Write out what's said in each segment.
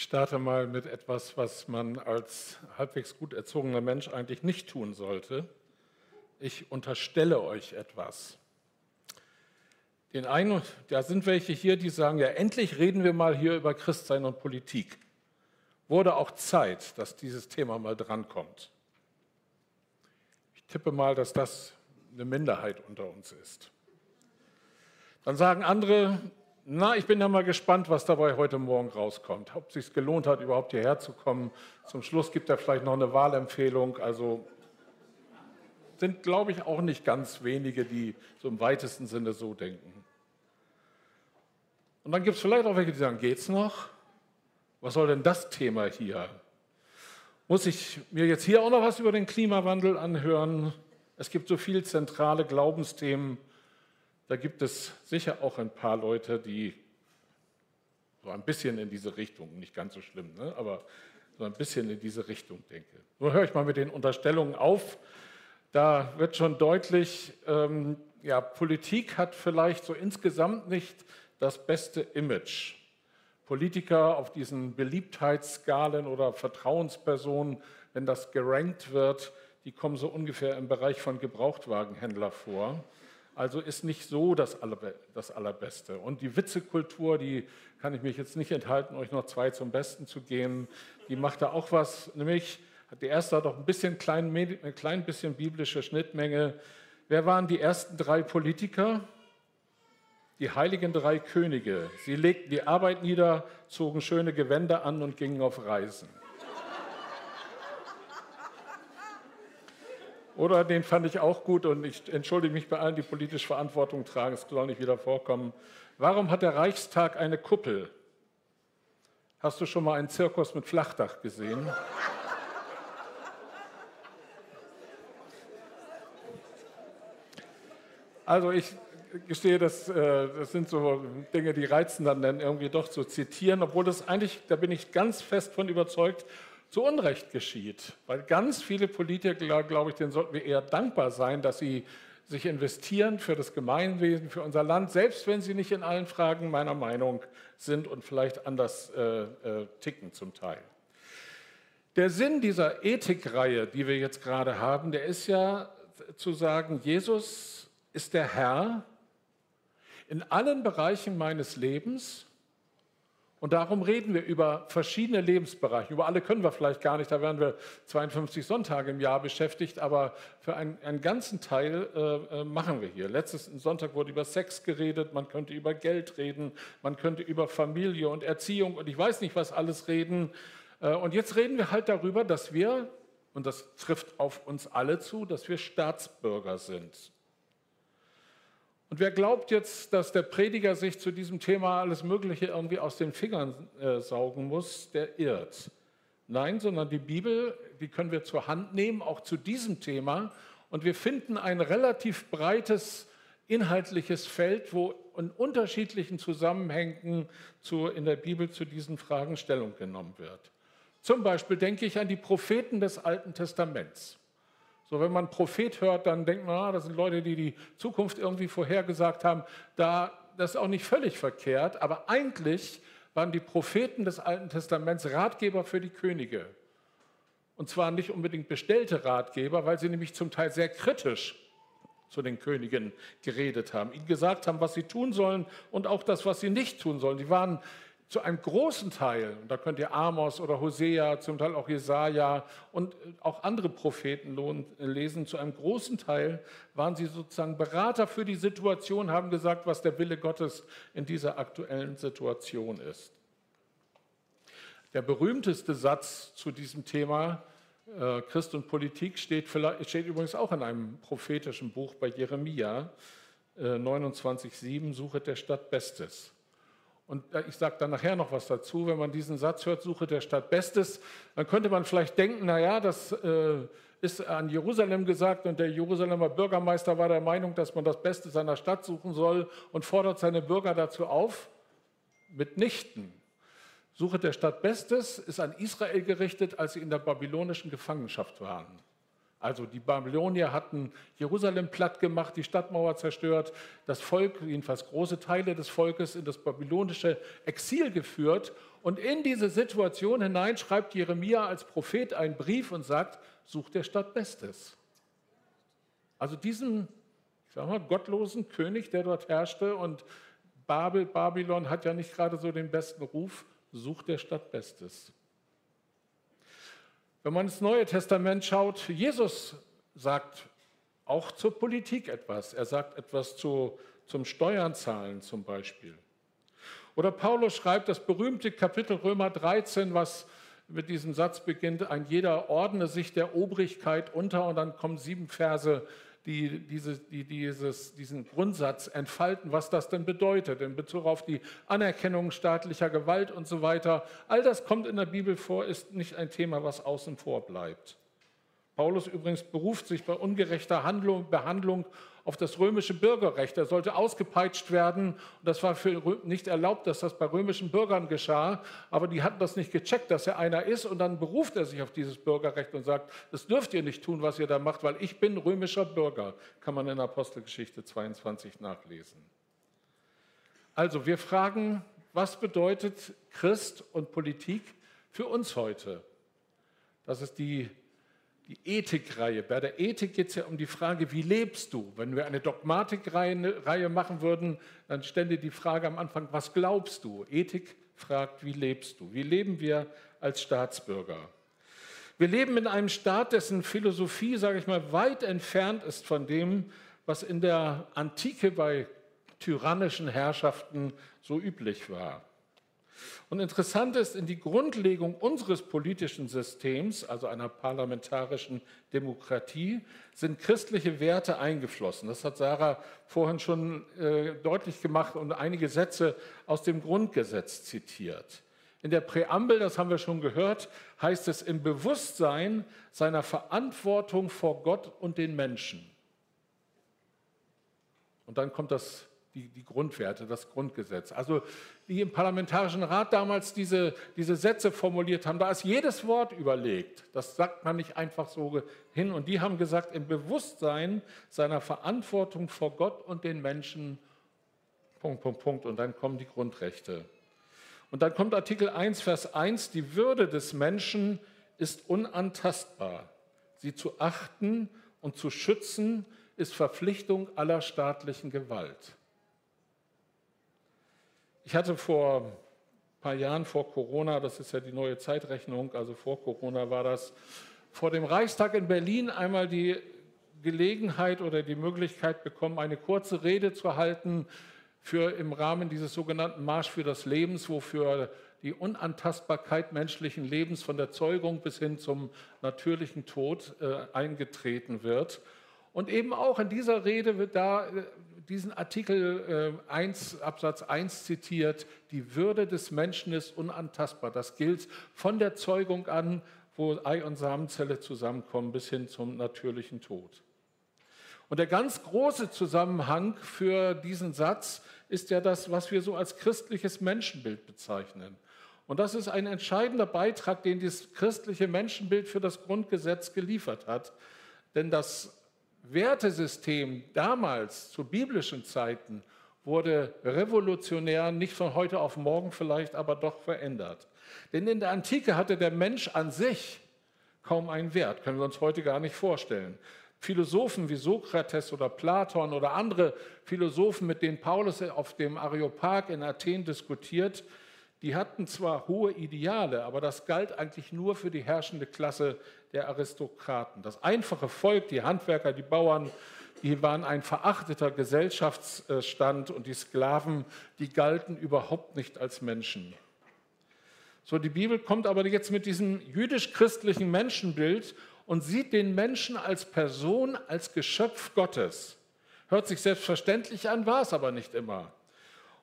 Ich starte mal mit etwas, was man als halbwegs gut erzogener Mensch eigentlich nicht tun sollte. Ich unterstelle euch etwas. Den einen, da sind welche hier, die sagen, ja, endlich reden wir mal hier über Christsein und Politik. Wurde auch Zeit, dass dieses Thema mal drankommt. Ich tippe mal, dass das eine Minderheit unter uns ist. Dann sagen andere, na, ich bin ja mal gespannt, was dabei heute Morgen rauskommt. Ob es sich gelohnt hat, überhaupt hierher zu kommen. Zum Schluss gibt er vielleicht noch eine Wahlempfehlung. Also sind, glaube ich, auch nicht ganz wenige, die so im weitesten Sinne so denken. Und dann gibt es vielleicht auch welche, die sagen, geht's noch? Was soll denn das Thema hier? Muss ich mir jetzt hier auch noch was über den Klimawandel anhören? Es gibt so viele zentrale Glaubensthemen. Da gibt es sicher auch ein paar Leute, die so ein bisschen in diese Richtung, nicht ganz so schlimm, ne? aber so ein bisschen in diese Richtung denke. Nur höre ich mal mit den Unterstellungen auf. Da wird schon deutlich, ähm, ja, Politik hat vielleicht so insgesamt nicht das beste Image. Politiker auf diesen Beliebtheitsskalen oder Vertrauenspersonen, wenn das gerankt wird, die kommen so ungefähr im Bereich von Gebrauchtwagenhändler vor. Also ist nicht so das, das Allerbeste. Und die Witzekultur, die kann ich mich jetzt nicht enthalten, euch noch zwei zum Besten zu geben. Die macht da auch was, nämlich die erste hat auch ein bisschen klein, ein klein bisschen biblische Schnittmenge. Wer waren die ersten drei Politiker? Die heiligen drei Könige. Sie legten die Arbeit nieder, zogen schöne Gewänder an und gingen auf Reisen. Oder den fand ich auch gut und ich entschuldige mich bei allen, die politisch Verantwortung tragen, es soll nicht wieder vorkommen. Warum hat der Reichstag eine Kuppel? Hast du schon mal einen Zirkus mit Flachdach gesehen? Also ich gestehe, das, äh, das sind so Dinge, die reizen dann, dann irgendwie doch zu zitieren, obwohl das eigentlich, da bin ich ganz fest von überzeugt, zu Unrecht geschieht. Weil ganz viele Politiker, glaube ich, denen sollten wir eher dankbar sein, dass sie sich investieren für das Gemeinwesen, für unser Land, selbst wenn sie nicht in allen Fragen meiner Meinung sind und vielleicht anders äh, äh, ticken zum Teil. Der Sinn dieser Ethikreihe, die wir jetzt gerade haben, der ist ja zu sagen, Jesus ist der Herr in allen Bereichen meines Lebens und darum reden wir über verschiedene Lebensbereiche. Über alle können wir vielleicht gar nicht, da werden wir 52 Sonntage im Jahr beschäftigt, aber für einen, einen ganzen Teil äh, äh machen wir hier. Letzten Sonntag wurde über Sex geredet, man könnte über Geld reden, man könnte über Familie und Erziehung und ich weiß nicht, was alles reden. Äh, und jetzt reden wir halt darüber, dass wir, und das trifft auf uns alle zu, dass wir Staatsbürger sind. Und wer glaubt jetzt, dass der Prediger sich zu diesem Thema alles Mögliche irgendwie aus den Fingern äh, saugen muss, der irrt. Nein, sondern die Bibel, die können wir zur Hand nehmen, auch zu diesem Thema. Und wir finden ein relativ breites inhaltliches Feld, wo in unterschiedlichen Zusammenhängen zu, in der Bibel zu diesen Fragen Stellung genommen wird. Zum Beispiel denke ich an die Propheten des Alten Testaments. So, wenn man Prophet hört, dann denkt man, ah, das sind Leute, die die Zukunft irgendwie vorhergesagt haben. Da, das ist auch nicht völlig verkehrt, aber eigentlich waren die Propheten des Alten Testaments Ratgeber für die Könige. Und zwar nicht unbedingt bestellte Ratgeber, weil sie nämlich zum Teil sehr kritisch zu den Königen geredet haben, ihnen gesagt haben, was sie tun sollen und auch das, was sie nicht tun sollen. Sie waren zu einem großen Teil, da könnt ihr Amos oder Hosea, zum Teil auch Jesaja und auch andere Propheten lesen, zu einem großen Teil waren sie sozusagen Berater für die Situation, haben gesagt, was der Wille Gottes in dieser aktuellen Situation ist. Der berühmteste Satz zu diesem Thema äh, Christ und Politik steht, steht, übrigens auch in einem prophetischen Buch bei Jeremia äh, 29,7, Suche der Stadt Bestes. Und ich sage dann nachher noch was dazu, wenn man diesen Satz hört, suche der Stadt Bestes, dann könnte man vielleicht denken, naja, das äh, ist an Jerusalem gesagt und der Jerusalemer Bürgermeister war der Meinung, dass man das Beste seiner Stadt suchen soll und fordert seine Bürger dazu auf, mitnichten. Suche der Stadt Bestes ist an Israel gerichtet, als sie in der babylonischen Gefangenschaft waren. Also die Babylonier hatten Jerusalem platt gemacht, die Stadtmauer zerstört, das Volk, jedenfalls große Teile des Volkes, in das babylonische Exil geführt. Und in diese Situation hinein schreibt Jeremia als Prophet einen Brief und sagt, such der Stadt Bestes. Also diesen, ich sag mal, gottlosen König, der dort herrschte und Babel, Babylon hat ja nicht gerade so den besten Ruf, sucht der Stadt Bestes. Wenn man ins Neue Testament schaut, Jesus sagt auch zur Politik etwas. Er sagt etwas zu, zum Steuernzahlen zum Beispiel. Oder Paulus schreibt das berühmte Kapitel Römer 13, was mit diesem Satz beginnt, ein jeder ordne sich der Obrigkeit unter und dann kommen sieben Verse die, diese, die dieses, diesen Grundsatz entfalten, was das denn bedeutet in Bezug auf die Anerkennung staatlicher Gewalt und so weiter. All das kommt in der Bibel vor, ist nicht ein Thema, was außen vor bleibt. Paulus übrigens beruft sich bei ungerechter Handlung, Behandlung auf das römische Bürgerrecht. Er sollte ausgepeitscht werden. Das war nicht erlaubt, dass das bei römischen Bürgern geschah. Aber die hatten das nicht gecheckt, dass er einer ist. Und dann beruft er sich auf dieses Bürgerrecht und sagt, das dürft ihr nicht tun, was ihr da macht, weil ich bin römischer Bürger. Kann man in Apostelgeschichte 22 nachlesen. Also wir fragen, was bedeutet Christ und Politik für uns heute? Das ist die die Ethikreihe. Bei der Ethik geht es ja um die Frage, wie lebst du? Wenn wir eine Dogmatikreihe machen würden, dann stände die Frage am Anfang, was glaubst du? Ethik fragt, wie lebst du? Wie leben wir als Staatsbürger? Wir leben in einem Staat, dessen Philosophie, sage ich mal, weit entfernt ist von dem, was in der Antike bei tyrannischen Herrschaften so üblich war. Und interessant ist, in die Grundlegung unseres politischen Systems, also einer parlamentarischen Demokratie, sind christliche Werte eingeflossen. Das hat Sarah vorhin schon äh, deutlich gemacht und einige Sätze aus dem Grundgesetz zitiert. In der Präambel, das haben wir schon gehört, heißt es im Bewusstsein seiner Verantwortung vor Gott und den Menschen. Und dann kommt das die, die Grundwerte, das Grundgesetz. Also die im Parlamentarischen Rat damals diese, diese Sätze formuliert haben, da ist jedes Wort überlegt. Das sagt man nicht einfach so hin. Und die haben gesagt, im Bewusstsein seiner Verantwortung vor Gott und den Menschen, Punkt, Punkt, Punkt. Und dann kommen die Grundrechte. Und dann kommt Artikel 1, Vers 1, die Würde des Menschen ist unantastbar. Sie zu achten und zu schützen ist Verpflichtung aller staatlichen Gewalt. Ich hatte vor ein paar Jahren vor Corona, das ist ja die neue Zeitrechnung, also vor Corona war das, vor dem Reichstag in Berlin einmal die Gelegenheit oder die Möglichkeit bekommen, eine kurze Rede zu halten für im Rahmen dieses sogenannten Marsch für das Lebens, wofür die Unantastbarkeit menschlichen Lebens von der Zeugung bis hin zum natürlichen Tod äh, eingetreten wird. Und eben auch in dieser Rede wird da äh, diesen Artikel 1, äh, Absatz 1 zitiert, die Würde des Menschen ist unantastbar. Das gilt von der Zeugung an, wo Ei- und Samenzelle zusammenkommen, bis hin zum natürlichen Tod. Und der ganz große Zusammenhang für diesen Satz ist ja das, was wir so als christliches Menschenbild bezeichnen. Und das ist ein entscheidender Beitrag, den das christliche Menschenbild für das Grundgesetz geliefert hat. Denn das Wertesystem damals zu biblischen Zeiten wurde revolutionär, nicht von heute auf morgen vielleicht, aber doch verändert. Denn in der Antike hatte der Mensch an sich kaum einen Wert, können wir uns heute gar nicht vorstellen. Philosophen wie Sokrates oder Platon oder andere Philosophen, mit denen Paulus auf dem Areopag in Athen diskutiert, die hatten zwar hohe Ideale, aber das galt eigentlich nur für die herrschende Klasse der Aristokraten. Das einfache Volk, die Handwerker, die Bauern, die waren ein verachteter Gesellschaftsstand und die Sklaven, die galten überhaupt nicht als Menschen. So, die Bibel kommt aber jetzt mit diesem jüdisch-christlichen Menschenbild und sieht den Menschen als Person, als Geschöpf Gottes. Hört sich selbstverständlich an, war es aber nicht immer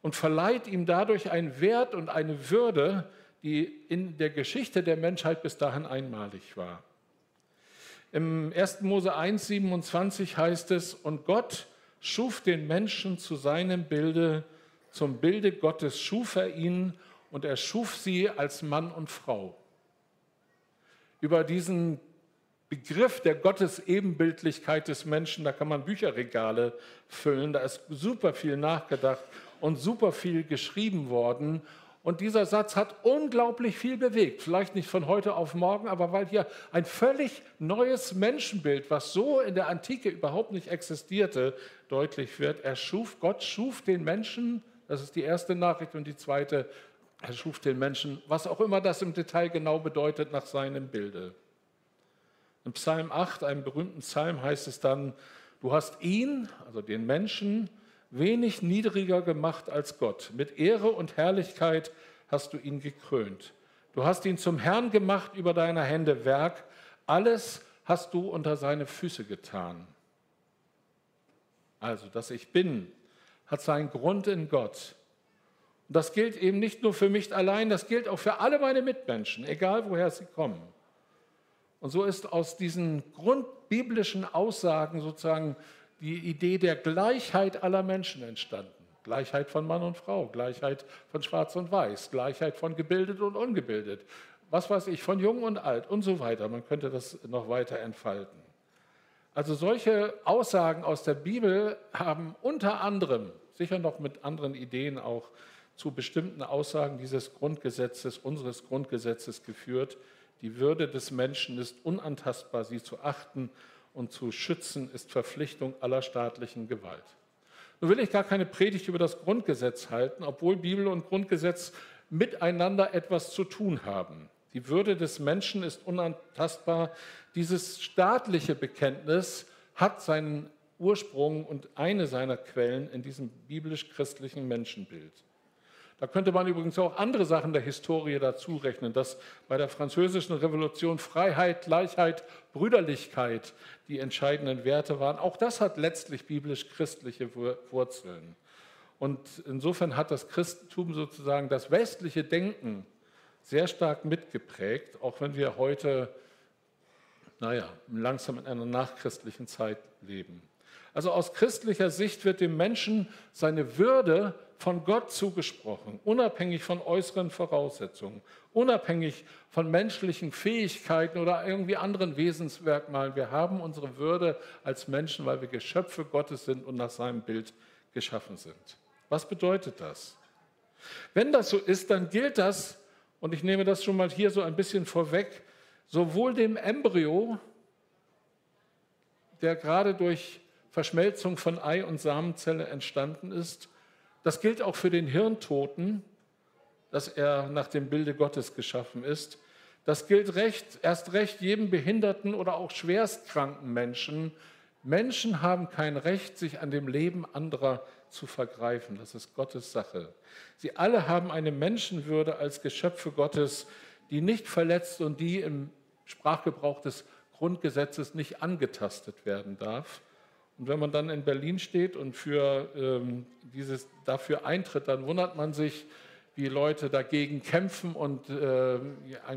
und verleiht ihm dadurch einen Wert und eine Würde, die in der Geschichte der Menschheit bis dahin einmalig war. Im 1. Mose 1, 27 heißt es, und Gott schuf den Menschen zu seinem Bilde, zum Bilde Gottes schuf er ihn und er schuf sie als Mann und Frau. Über diesen Begriff der Gottesebenbildlichkeit des Menschen, da kann man Bücherregale füllen, da ist super viel nachgedacht und super viel geschrieben worden. Und dieser Satz hat unglaublich viel bewegt. Vielleicht nicht von heute auf morgen, aber weil hier ein völlig neues Menschenbild, was so in der Antike überhaupt nicht existierte, deutlich wird. Er schuf, Gott schuf den Menschen, das ist die erste Nachricht und die zweite, er schuf den Menschen, was auch immer das im Detail genau bedeutet, nach seinem Bilde. In Psalm 8, einem berühmten Psalm, heißt es dann, du hast ihn, also den Menschen, wenig niedriger gemacht als Gott. Mit Ehre und Herrlichkeit hast du ihn gekrönt. Du hast ihn zum Herrn gemacht über deine Hände Werk. Alles hast du unter seine Füße getan. Also, dass ich bin, hat seinen Grund in Gott. Und das gilt eben nicht nur für mich allein, das gilt auch für alle meine Mitmenschen, egal woher sie kommen. Und so ist aus diesen grundbiblischen Aussagen sozusagen die Idee der Gleichheit aller Menschen entstanden. Gleichheit von Mann und Frau, Gleichheit von Schwarz und Weiß, Gleichheit von gebildet und ungebildet, was weiß ich, von Jung und Alt und so weiter. Man könnte das noch weiter entfalten. Also solche Aussagen aus der Bibel haben unter anderem, sicher noch mit anderen Ideen auch, zu bestimmten Aussagen dieses Grundgesetzes, unseres Grundgesetzes geführt, die Würde des Menschen ist unantastbar, sie zu achten und zu schützen ist Verpflichtung aller staatlichen Gewalt. Nun will ich gar keine Predigt über das Grundgesetz halten, obwohl Bibel und Grundgesetz miteinander etwas zu tun haben. Die Würde des Menschen ist unantastbar. Dieses staatliche Bekenntnis hat seinen Ursprung und eine seiner Quellen in diesem biblisch-christlichen Menschenbild. Da könnte man übrigens auch andere Sachen der Historie dazu rechnen, dass bei der französischen Revolution Freiheit, Gleichheit, Brüderlichkeit die entscheidenden Werte waren. Auch das hat letztlich biblisch-christliche Wurzeln. Und insofern hat das Christentum sozusagen das westliche Denken sehr stark mitgeprägt, auch wenn wir heute, naja, langsam in einer nachchristlichen Zeit leben. Also aus christlicher Sicht wird dem Menschen seine Würde von Gott zugesprochen, unabhängig von äußeren Voraussetzungen, unabhängig von menschlichen Fähigkeiten oder irgendwie anderen Wesensmerkmalen. Wir haben unsere Würde als Menschen, weil wir Geschöpfe Gottes sind und nach seinem Bild geschaffen sind. Was bedeutet das? Wenn das so ist, dann gilt das, und ich nehme das schon mal hier so ein bisschen vorweg, sowohl dem Embryo, der gerade durch Verschmelzung von Ei und Samenzelle entstanden ist, das gilt auch für den Hirntoten, dass er nach dem Bilde Gottes geschaffen ist. Das gilt recht, erst recht jedem behinderten oder auch schwerstkranken Menschen. Menschen haben kein Recht, sich an dem Leben anderer zu vergreifen. Das ist Gottes Sache. Sie alle haben eine Menschenwürde als Geschöpfe Gottes, die nicht verletzt und die im Sprachgebrauch des Grundgesetzes nicht angetastet werden darf. Und wenn man dann in Berlin steht und für, ähm, dieses, dafür eintritt, dann wundert man sich, wie Leute dagegen kämpfen und äh,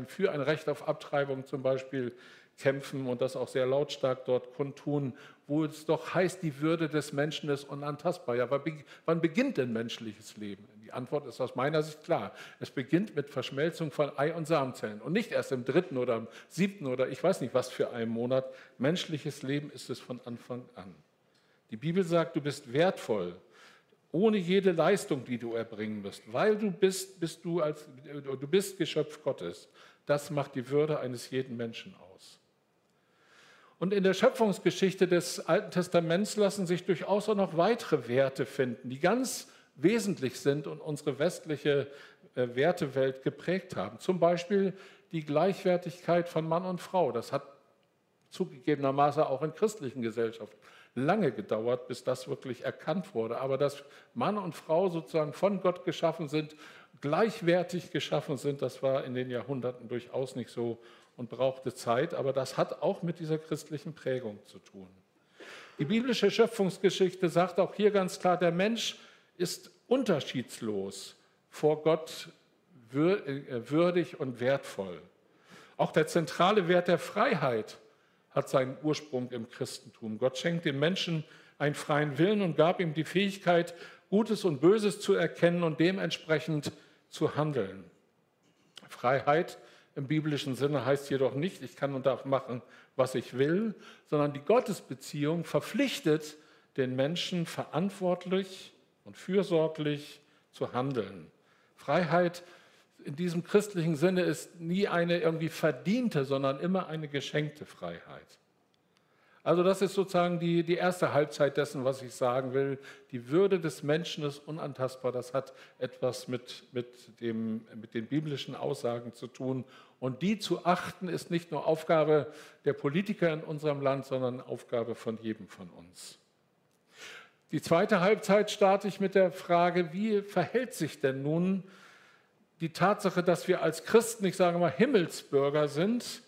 für ein Recht auf Abtreibung zum Beispiel kämpfen und das auch sehr lautstark dort kundtun, wo es doch heißt, die Würde des Menschen ist unantastbar. Ja, wann beginnt denn menschliches Leben? Die Antwort ist aus meiner Sicht klar. Es beginnt mit Verschmelzung von Ei- und Samenzellen und nicht erst im dritten oder im siebten oder ich weiß nicht was für einen Monat. Menschliches Leben ist es von Anfang an. Die Bibel sagt, du bist wertvoll, ohne jede Leistung, die du erbringen musst, weil du bist, bist du als du bist Geschöpf Gottes. Das macht die Würde eines jeden Menschen aus. Und in der Schöpfungsgeschichte des Alten Testaments lassen sich durchaus auch noch weitere Werte finden, die ganz wesentlich sind und unsere westliche äh, Wertewelt geprägt haben. Zum Beispiel die Gleichwertigkeit von Mann und Frau. Das hat zugegebenermaßen auch in christlichen Gesellschaften lange gedauert, bis das wirklich erkannt wurde. Aber dass Mann und Frau sozusagen von Gott geschaffen sind, gleichwertig geschaffen sind, das war in den Jahrhunderten durchaus nicht so und brauchte Zeit. Aber das hat auch mit dieser christlichen Prägung zu tun. Die biblische Schöpfungsgeschichte sagt auch hier ganz klar, der Mensch ist unterschiedslos vor Gott äh, würdig und wertvoll. Auch der zentrale Wert der Freiheit hat seinen Ursprung im Christentum. Gott schenkt dem Menschen einen freien Willen und gab ihm die Fähigkeit, Gutes und Böses zu erkennen und dementsprechend zu handeln. Freiheit im biblischen Sinne heißt jedoch nicht, ich kann und darf machen, was ich will, sondern die Gottesbeziehung verpflichtet den Menschen verantwortlich und fürsorglich zu handeln. Freiheit in diesem christlichen Sinne ist nie eine irgendwie verdiente, sondern immer eine geschenkte Freiheit. Also das ist sozusagen die, die erste Halbzeit dessen, was ich sagen will. Die Würde des Menschen ist unantastbar. Das hat etwas mit, mit, dem, mit den biblischen Aussagen zu tun. Und die zu achten ist nicht nur Aufgabe der Politiker in unserem Land, sondern Aufgabe von jedem von uns. Die zweite Halbzeit starte ich mit der Frage, wie verhält sich denn nun die Tatsache, dass wir als Christen, ich sage mal, Himmelsbürger sind,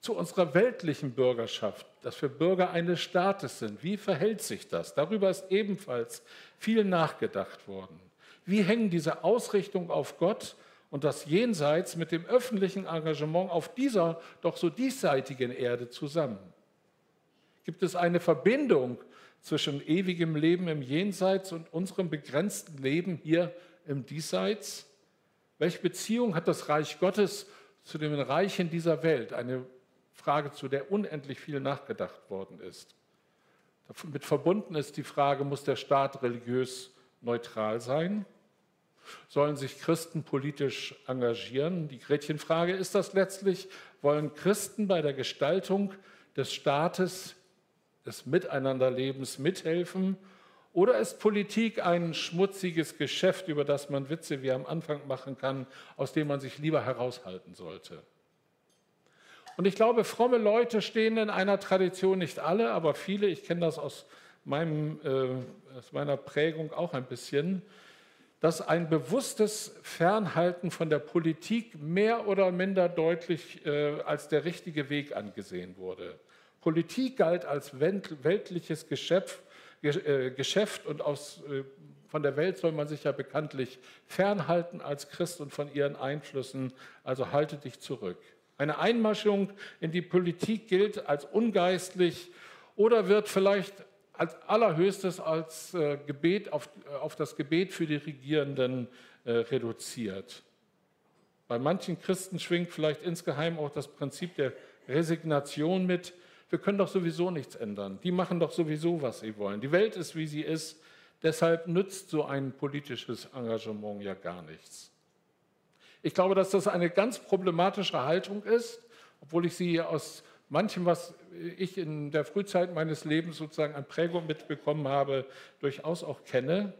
zu unserer weltlichen Bürgerschaft, dass wir Bürger eines Staates sind. Wie verhält sich das? Darüber ist ebenfalls viel nachgedacht worden. Wie hängen diese Ausrichtung auf Gott und das Jenseits mit dem öffentlichen Engagement auf dieser doch so diesseitigen Erde zusammen? Gibt es eine Verbindung zwischen ewigem Leben im Jenseits und unserem begrenzten Leben hier im Diesseits? Welche Beziehung hat das Reich Gottes zu den Reichen dieser Welt? Eine Frage, zu der unendlich viel nachgedacht worden ist. Damit verbunden ist die Frage, muss der Staat religiös neutral sein? Sollen sich Christen politisch engagieren? Die Gretchenfrage ist das letztlich, wollen Christen bei der Gestaltung des Staates, des Miteinanderlebens mithelfen oder ist Politik ein schmutziges Geschäft, über das man Witze wie am Anfang machen kann, aus dem man sich lieber heraushalten sollte? Und ich glaube, fromme Leute stehen in einer Tradition, nicht alle, aber viele, ich kenne das aus, meinem, äh, aus meiner Prägung auch ein bisschen, dass ein bewusstes Fernhalten von der Politik mehr oder minder deutlich äh, als der richtige Weg angesehen wurde. Politik galt als weltliches Geschäft, Geschäft und aus, äh, von der Welt soll man sich ja bekanntlich fernhalten als Christ und von ihren Einflüssen, also halte dich zurück. Eine Einmaschung in die Politik gilt als ungeistlich oder wird vielleicht als allerhöchstes als äh, Gebet auf, auf das Gebet für die Regierenden reduziert. Bei manchen Christen schwingt vielleicht insgeheim auch das Prinzip der Resignation mit wir können doch sowieso nichts ändern. Die machen doch sowieso, was sie wollen. Die Welt ist, wie sie ist. Deshalb nützt so ein politisches Engagement ja gar nichts. Ich glaube, dass das eine ganz problematische Haltung ist, obwohl ich sie aus manchem, was ich in der Frühzeit meines Lebens sozusagen an Prägung mitbekommen habe, durchaus auch kenne.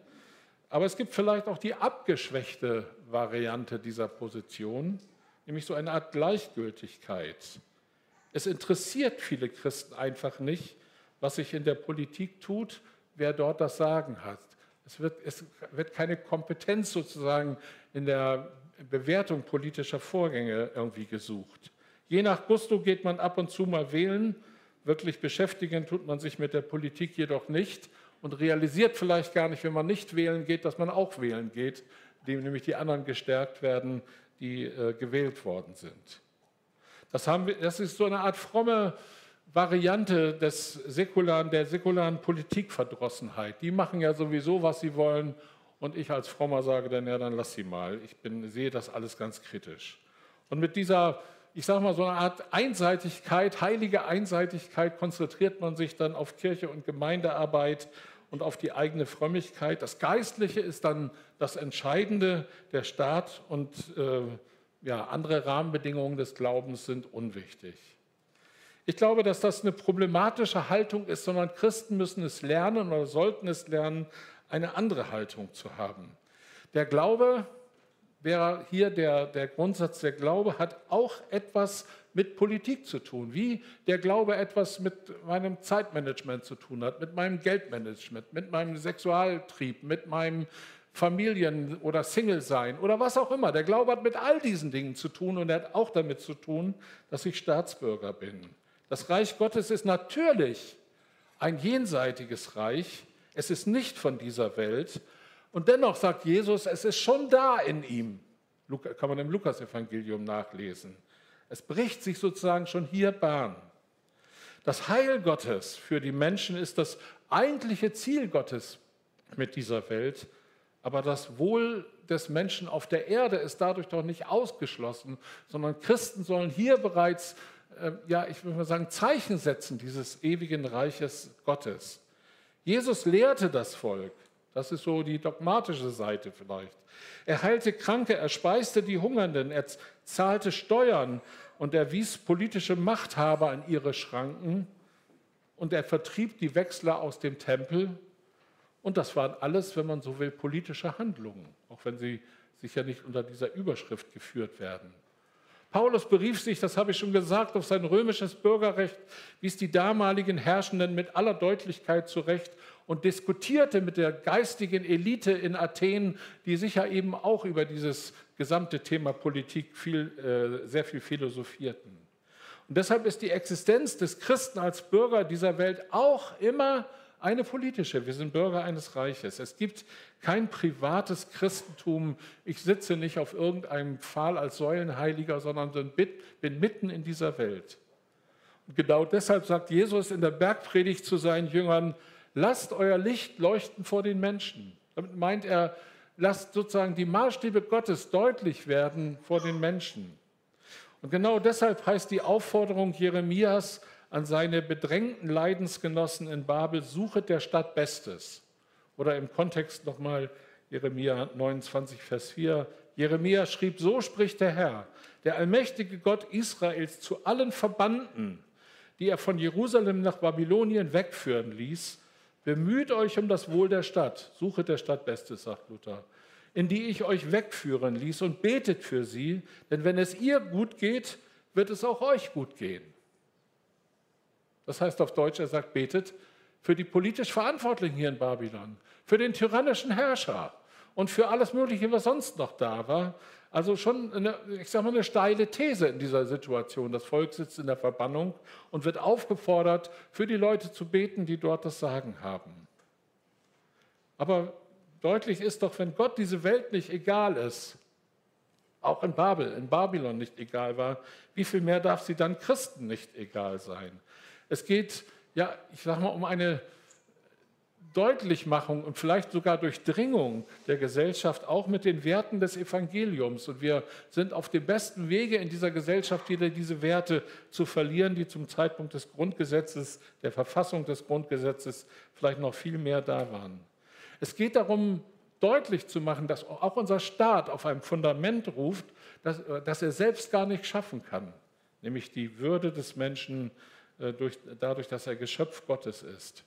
Aber es gibt vielleicht auch die abgeschwächte Variante dieser Position, nämlich so eine Art Gleichgültigkeit. Es interessiert viele Christen einfach nicht, was sich in der Politik tut, wer dort das Sagen hat. Es wird, es wird keine Kompetenz sozusagen in der Bewertung politischer Vorgänge irgendwie gesucht. Je nach Gusto geht man ab und zu mal wählen. Wirklich beschäftigen tut man sich mit der Politik jedoch nicht und realisiert vielleicht gar nicht, wenn man nicht wählen geht, dass man auch wählen geht, indem nämlich die anderen gestärkt werden, die äh, gewählt worden sind. Das, haben wir, das ist so eine Art fromme Variante des säkularen, der säkularen Politikverdrossenheit. Die machen ja sowieso, was sie wollen. Und ich als Frommer sage dann, ja, dann lass sie mal. Ich bin, sehe das alles ganz kritisch. Und mit dieser, ich sage mal, so eine Art Einseitigkeit, heilige Einseitigkeit, konzentriert man sich dann auf Kirche und Gemeindearbeit und auf die eigene Frömmigkeit. Das Geistliche ist dann das Entscheidende, der Staat und äh, ja, andere Rahmenbedingungen des Glaubens sind unwichtig. Ich glaube, dass das eine problematische Haltung ist, sondern Christen müssen es lernen oder sollten es lernen, eine andere Haltung zu haben. Der Glaube, wäre hier der, der Grundsatz, der Glaube hat auch etwas mit Politik zu tun, wie der Glaube etwas mit meinem Zeitmanagement zu tun hat, mit meinem Geldmanagement, mit meinem Sexualtrieb, mit meinem Familien oder Single sein oder was auch immer. Der Glaube hat mit all diesen Dingen zu tun und er hat auch damit zu tun, dass ich Staatsbürger bin. Das Reich Gottes ist natürlich ein jenseitiges Reich. Es ist nicht von dieser Welt. Und dennoch sagt Jesus, es ist schon da in ihm. Kann man im Lukasevangelium nachlesen. Es bricht sich sozusagen schon hier Bahn. Das Heil Gottes für die Menschen ist das eigentliche Ziel Gottes mit dieser Welt aber das Wohl des Menschen auf der Erde ist dadurch doch nicht ausgeschlossen, sondern Christen sollen hier bereits, äh, ja, ich würde mal sagen, Zeichen setzen dieses ewigen Reiches Gottes. Jesus lehrte das Volk. Das ist so die dogmatische Seite vielleicht. Er heilte Kranke, er speiste die Hungernden, er zahlte Steuern und er wies politische Machthaber an ihre Schranken und er vertrieb die Wechsler aus dem Tempel. Und das waren alles, wenn man so will, politische Handlungen, auch wenn sie sicher nicht unter dieser Überschrift geführt werden. Paulus berief sich, das habe ich schon gesagt, auf sein römisches Bürgerrecht, wies die damaligen Herrschenden mit aller Deutlichkeit zurecht und diskutierte mit der geistigen Elite in Athen, die sicher eben auch über dieses gesamte Thema Politik viel, äh, sehr viel philosophierten. Und deshalb ist die Existenz des Christen als Bürger dieser Welt auch immer eine politische. Wir sind Bürger eines Reiches. Es gibt kein privates Christentum. Ich sitze nicht auf irgendeinem Pfahl als Säulenheiliger, sondern bin mitten in dieser Welt. Und genau deshalb sagt Jesus in der Bergpredigt zu seinen Jüngern, lasst euer Licht leuchten vor den Menschen. Damit meint er, lasst sozusagen die Maßstäbe Gottes deutlich werden vor den Menschen. Und genau deshalb heißt die Aufforderung Jeremias, an seine bedrängten Leidensgenossen in Babel, suchet der Stadt Bestes. Oder im Kontext nochmal Jeremia 29, Vers 4. Jeremia schrieb, so spricht der Herr, der allmächtige Gott Israels zu allen Verbannten, die er von Jerusalem nach Babylonien wegführen ließ, bemüht euch um das Wohl der Stadt, suchet der Stadt Bestes, sagt Luther, in die ich euch wegführen ließ und betet für sie, denn wenn es ihr gut geht, wird es auch euch gut gehen. Das heißt auf Deutsch, er sagt, betet für die politisch Verantwortlichen hier in Babylon, für den tyrannischen Herrscher und für alles Mögliche, was sonst noch da war. Also schon, eine, ich sage mal, eine steile These in dieser Situation. Das Volk sitzt in der Verbannung und wird aufgefordert, für die Leute zu beten, die dort das Sagen haben. Aber deutlich ist doch, wenn Gott diese Welt nicht egal ist, auch in Babel, in Babylon nicht egal war, wie viel mehr darf sie dann Christen nicht egal sein? Es geht, ja, ich sage mal, um eine Deutlichmachung und vielleicht sogar Durchdringung der Gesellschaft auch mit den Werten des Evangeliums. Und wir sind auf dem besten Wege in dieser Gesellschaft wieder diese Werte zu verlieren, die zum Zeitpunkt des Grundgesetzes, der Verfassung des Grundgesetzes vielleicht noch viel mehr da waren. Es geht darum, deutlich zu machen, dass auch unser Staat auf einem Fundament ruft, das, das er selbst gar nicht schaffen kann, nämlich die Würde des Menschen äh, durch, dadurch, dass er Geschöpf Gottes ist.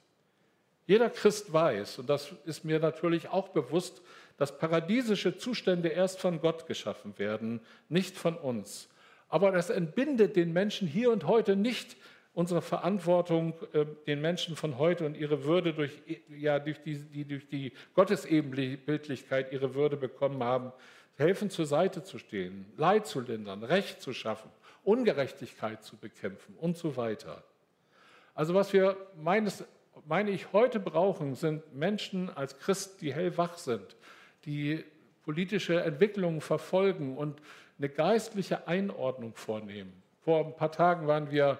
Jeder Christ weiß, und das ist mir natürlich auch bewusst, dass paradiesische Zustände erst von Gott geschaffen werden, nicht von uns. Aber das entbindet den Menschen hier und heute nicht unsere Verantwortung, äh, den Menschen von heute und ihre Würde durch, ja, durch die, die durch die Gottesebenbildlichkeit ihre Würde bekommen haben, helfen zur Seite zu stehen, Leid zu lindern, Recht zu schaffen Ungerechtigkeit zu bekämpfen und so weiter. Also was wir meines, meine ich heute brauchen, sind Menschen als Christen, die hellwach sind, die politische Entwicklungen verfolgen und eine geistliche Einordnung vornehmen. Vor ein paar Tagen waren wir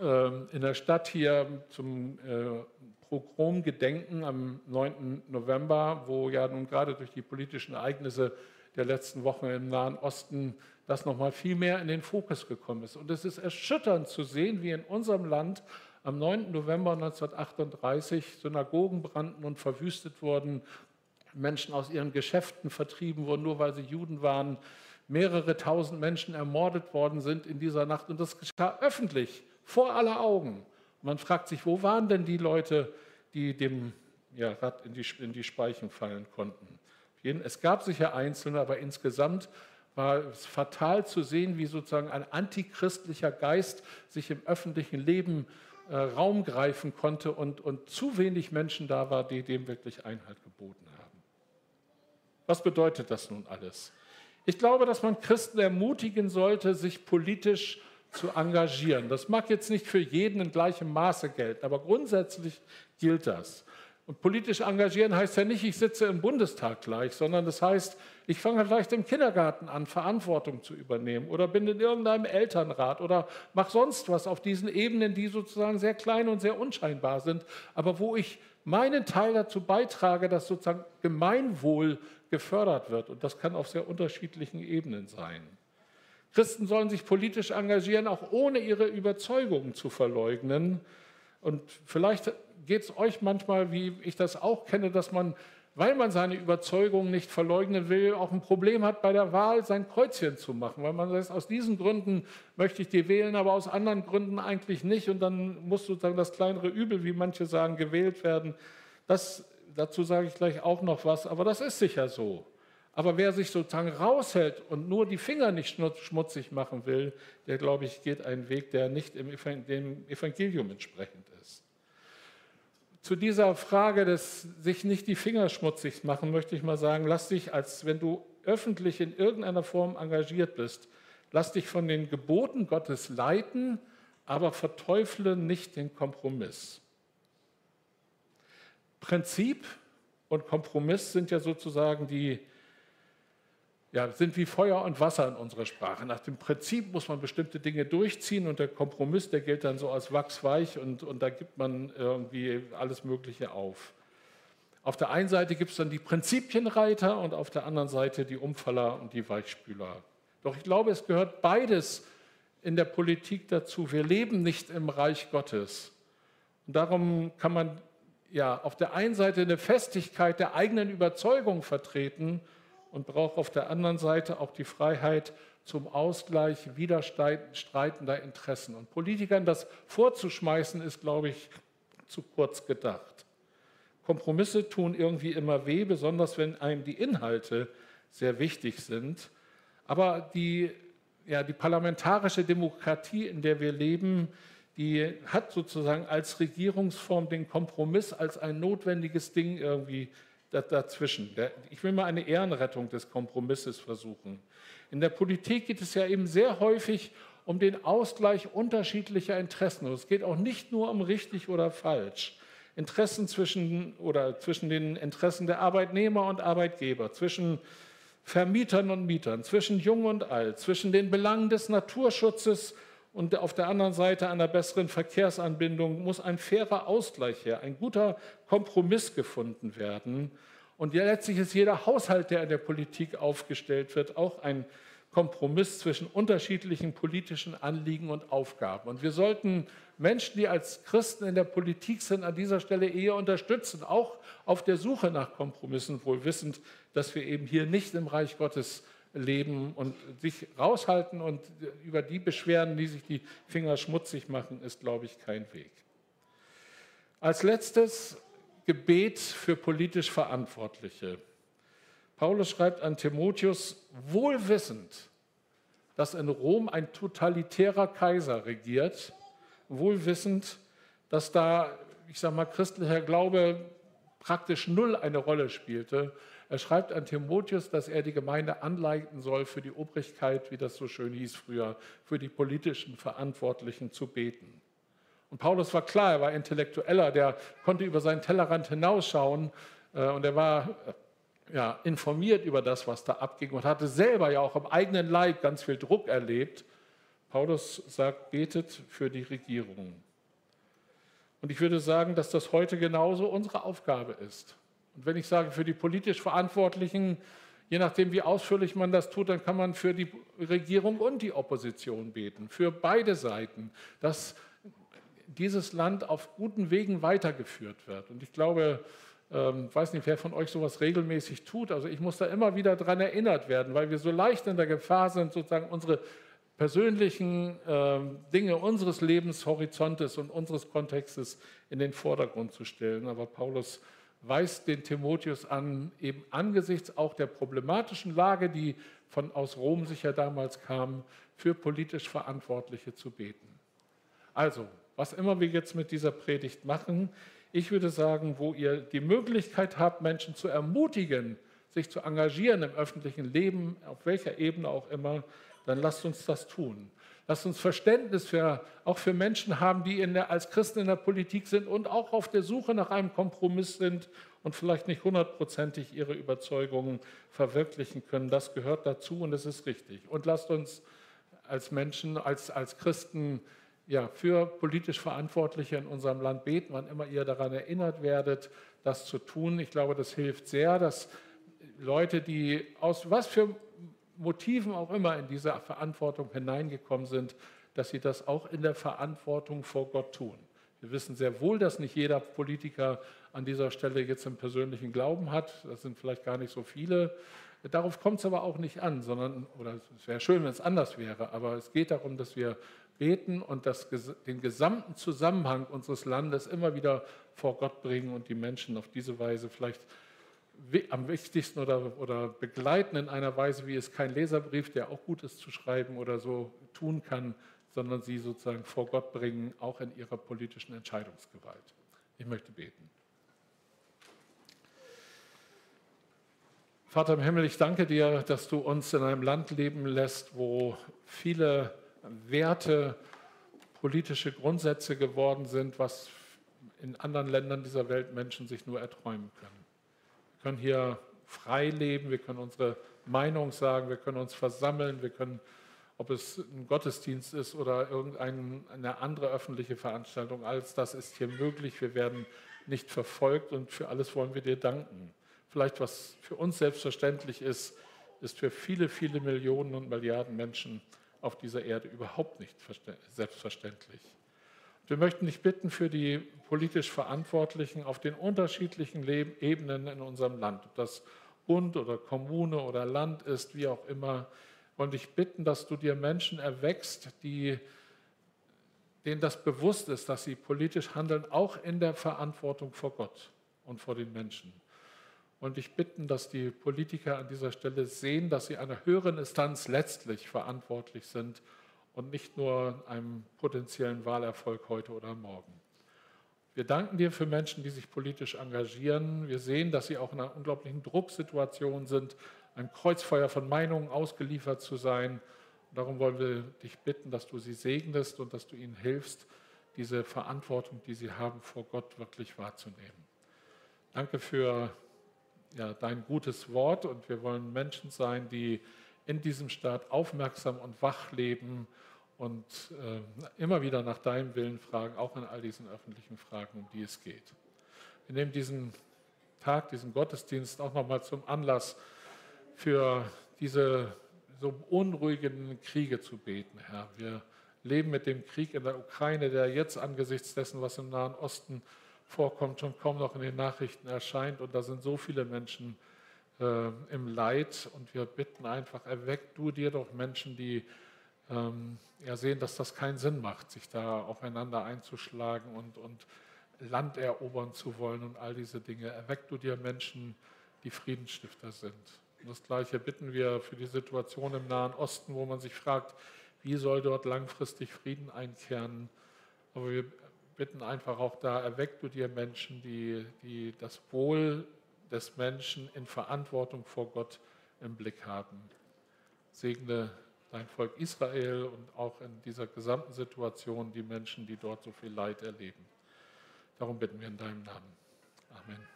äh, in der Stadt hier zum äh, Pogromgedenken am 9. November, wo ja nun gerade durch die politischen Ereignisse der letzten Wochen im Nahen Osten das nochmal viel mehr in den Fokus gekommen ist. Und es ist erschütternd zu sehen, wie in unserem Land am 9. November 1938 Synagogen brannten und verwüstet wurden, Menschen aus ihren Geschäften vertrieben wurden, nur weil sie Juden waren, mehrere tausend Menschen ermordet worden sind in dieser Nacht. Und das geschah öffentlich, vor aller Augen. Man fragt sich, wo waren denn die Leute, die dem ja, Rad in die, in die Speichen fallen konnten? Es gab sicher Einzelne, aber insgesamt war es fatal zu sehen, wie sozusagen ein antichristlicher Geist sich im öffentlichen Leben äh, Raum greifen konnte und, und zu wenig Menschen da war, die dem wirklich Einhalt geboten haben. Was bedeutet das nun alles? Ich glaube, dass man Christen ermutigen sollte, sich politisch zu engagieren. Das mag jetzt nicht für jeden in gleichem Maße gelten, aber grundsätzlich gilt das. Und politisch engagieren heißt ja nicht, ich sitze im Bundestag gleich, sondern das heißt, ich fange vielleicht im Kindergarten an, Verantwortung zu übernehmen oder bin in irgendeinem Elternrat oder mache sonst was auf diesen Ebenen, die sozusagen sehr klein und sehr unscheinbar sind, aber wo ich meinen Teil dazu beitrage, dass sozusagen Gemeinwohl gefördert wird. Und das kann auf sehr unterschiedlichen Ebenen sein. Christen sollen sich politisch engagieren, auch ohne ihre Überzeugungen zu verleugnen. Und vielleicht geht es euch manchmal, wie ich das auch kenne, dass man, weil man seine Überzeugungen nicht verleugnen will, auch ein Problem hat bei der Wahl, sein Kreuzchen zu machen. Weil man sagt, aus diesen Gründen möchte ich die wählen, aber aus anderen Gründen eigentlich nicht. Und dann muss sozusagen das kleinere Übel, wie manche sagen, gewählt werden. Das, dazu sage ich gleich auch noch was, aber das ist sicher so. Aber wer sich sozusagen raushält und nur die Finger nicht schmutzig machen will, der, glaube ich, geht einen Weg, der nicht dem Evangelium entsprechend ist. Zu dieser Frage des sich nicht die Finger schmutzig machen, möchte ich mal sagen, lass dich, als wenn du öffentlich in irgendeiner Form engagiert bist, lass dich von den Geboten Gottes leiten, aber verteufle nicht den Kompromiss. Prinzip und Kompromiss sind ja sozusagen die ja, sind wie Feuer und Wasser in unserer Sprache. Nach dem Prinzip muss man bestimmte Dinge durchziehen und der Kompromiss, der gilt dann so als wachsweich und, und da gibt man irgendwie alles Mögliche auf. Auf der einen Seite gibt es dann die Prinzipienreiter und auf der anderen Seite die Umfaller und die Weichspüler. Doch ich glaube, es gehört beides in der Politik dazu. Wir leben nicht im Reich Gottes. Und darum kann man ja auf der einen Seite eine Festigkeit der eigenen Überzeugung vertreten und braucht auf der anderen Seite auch die Freiheit zum Ausgleich widerstreitender Interessen. Und Politikern das vorzuschmeißen, ist, glaube ich, zu kurz gedacht. Kompromisse tun irgendwie immer weh, besonders wenn einem die Inhalte sehr wichtig sind. Aber die, ja, die parlamentarische Demokratie, in der wir leben, die hat sozusagen als Regierungsform den Kompromiss als ein notwendiges Ding irgendwie dazwischen. Ich will mal eine Ehrenrettung des Kompromisses versuchen. In der Politik geht es ja eben sehr häufig um den Ausgleich unterschiedlicher Interessen. es geht auch nicht nur um richtig oder falsch. Interessen zwischen oder zwischen den Interessen der Arbeitnehmer und Arbeitgeber, zwischen Vermietern und Mietern, zwischen Jung und Alt, zwischen den Belangen des Naturschutzes und auf der anderen Seite einer besseren Verkehrsanbindung muss ein fairer Ausgleich her, ein guter Kompromiss gefunden werden. Und letztlich ist jeder Haushalt, der in der Politik aufgestellt wird, auch ein Kompromiss zwischen unterschiedlichen politischen Anliegen und Aufgaben. Und wir sollten Menschen, die als Christen in der Politik sind, an dieser Stelle eher unterstützen, auch auf der Suche nach Kompromissen, wohl wissend, dass wir eben hier nicht im Reich Gottes leben und sich raushalten und über die beschweren, die sich die Finger schmutzig machen, ist, glaube ich, kein Weg. Als letztes Gebet für politisch Verantwortliche. Paulus schreibt an Timotheus, wohlwissend, dass in Rom ein totalitärer Kaiser regiert, wohlwissend, dass da, ich sage mal, christlicher Glaube praktisch null eine Rolle spielte er schreibt an Timotheus, dass er die Gemeinde anleiten soll, für die Obrigkeit, wie das so schön hieß früher, für die politischen Verantwortlichen zu beten. Und Paulus war klar, er war Intellektueller, der konnte über seinen Tellerrand hinausschauen äh, und er war äh, ja, informiert über das, was da abging und hatte selber ja auch im eigenen Leib ganz viel Druck erlebt. Paulus sagt, betet für die Regierung. Und ich würde sagen, dass das heute genauso unsere Aufgabe ist. Und wenn ich sage für die politisch Verantwortlichen, je nachdem, wie ausführlich man das tut, dann kann man für die Regierung und die Opposition beten, für beide Seiten, dass dieses Land auf guten Wegen weitergeführt wird. Und ich glaube, ich ähm, weiß nicht, wer von euch sowas regelmäßig tut. Also ich muss da immer wieder daran erinnert werden, weil wir so leicht in der Gefahr sind, sozusagen unsere persönlichen äh, Dinge unseres Lebenshorizontes und unseres Kontextes in den Vordergrund zu stellen. Aber Paulus weist den Timotheus an, eben angesichts auch der problematischen Lage, die von aus Rom sicher damals kam, für politisch Verantwortliche zu beten. Also, was immer wir jetzt mit dieser Predigt machen, ich würde sagen, wo ihr die Möglichkeit habt, Menschen zu ermutigen, sich zu engagieren im öffentlichen Leben, auf welcher Ebene auch immer, dann lasst uns das tun. Lasst uns Verständnis für, auch für Menschen haben, die der, als Christen in der Politik sind und auch auf der Suche nach einem Kompromiss sind und vielleicht nicht hundertprozentig ihre Überzeugungen verwirklichen können. Das gehört dazu und das ist richtig. Und lasst uns als Menschen, als, als Christen ja, für politisch Verantwortliche in unserem Land beten, wann immer ihr daran erinnert werdet, das zu tun. Ich glaube, das hilft sehr, dass Leute, die aus was für Motiven auch immer in diese Verantwortung hineingekommen sind, dass sie das auch in der Verantwortung vor Gott tun. Wir wissen sehr wohl, dass nicht jeder Politiker an dieser Stelle jetzt einen persönlichen Glauben hat. Das sind vielleicht gar nicht so viele. Darauf kommt es aber auch nicht an, sondern, oder es wäre schön, wenn es anders wäre, aber es geht darum, dass wir beten und das, den gesamten Zusammenhang unseres Landes immer wieder vor Gott bringen und die Menschen auf diese Weise vielleicht am wichtigsten oder, oder begleiten in einer Weise, wie es kein Leserbrief, der auch gut ist zu schreiben oder so tun kann, sondern sie sozusagen vor Gott bringen, auch in ihrer politischen Entscheidungsgewalt. Ich möchte beten. Vater im Himmel, ich danke dir, dass du uns in einem Land leben lässt, wo viele Werte, politische Grundsätze geworden sind, was in anderen Ländern dieser Welt Menschen sich nur erträumen können. Wir können hier frei leben, wir können unsere Meinung sagen, wir können uns versammeln, wir können ob es ein Gottesdienst ist oder irgendeine andere öffentliche Veranstaltung, alles das ist hier möglich. Wir werden nicht verfolgt und für alles wollen wir dir danken. Vielleicht was für uns selbstverständlich ist, ist für viele, viele Millionen und Milliarden Menschen auf dieser Erde überhaupt nicht selbstverständlich. Wir möchten dich bitten für die politisch Verantwortlichen auf den unterschiedlichen Ebenen in unserem Land, ob das Bund oder Kommune oder Land ist, wie auch immer, wollen dich bitten, dass du dir Menschen erwächst, die, denen das bewusst ist, dass sie politisch handeln, auch in der Verantwortung vor Gott und vor den Menschen. Und dich bitten, dass die Politiker an dieser Stelle sehen, dass sie einer höheren Instanz letztlich verantwortlich sind und nicht nur einem potenziellen Wahlerfolg heute oder morgen. Wir danken dir für Menschen, die sich politisch engagieren. Wir sehen, dass sie auch in einer unglaublichen Drucksituation sind, einem Kreuzfeuer von Meinungen ausgeliefert zu sein. Und darum wollen wir dich bitten, dass du sie segnest und dass du ihnen hilfst, diese Verantwortung, die sie haben, vor Gott wirklich wahrzunehmen. Danke für ja, dein gutes Wort und wir wollen Menschen sein, die in diesem Staat aufmerksam und wach leben und äh, immer wieder nach deinem Willen fragen, auch in all diesen öffentlichen Fragen, um die es geht. Wir nehmen diesen Tag, diesen Gottesdienst auch nochmal zum Anlass, für diese so unruhigen Kriege zu beten, Herr. Wir leben mit dem Krieg in der Ukraine, der jetzt angesichts dessen, was im Nahen Osten vorkommt, schon kaum noch in den Nachrichten erscheint. Und da sind so viele Menschen äh, im Leid. Und wir bitten einfach, erweck du dir doch Menschen, die ähm, ja, sehen, dass das keinen Sinn macht, sich da aufeinander einzuschlagen und, und Land erobern zu wollen und all diese Dinge. Erweck du dir Menschen, die Friedensstifter sind. Und das Gleiche bitten wir für die Situation im Nahen Osten, wo man sich fragt, wie soll dort langfristig Frieden einkehren. Aber wir bitten einfach auch da, erweck du dir Menschen, die, die das Wohl des Menschen in Verantwortung vor Gott im Blick haben. Segne dein Volk Israel und auch in dieser gesamten Situation die Menschen, die dort so viel Leid erleben. Darum bitten wir in deinem Namen. Amen.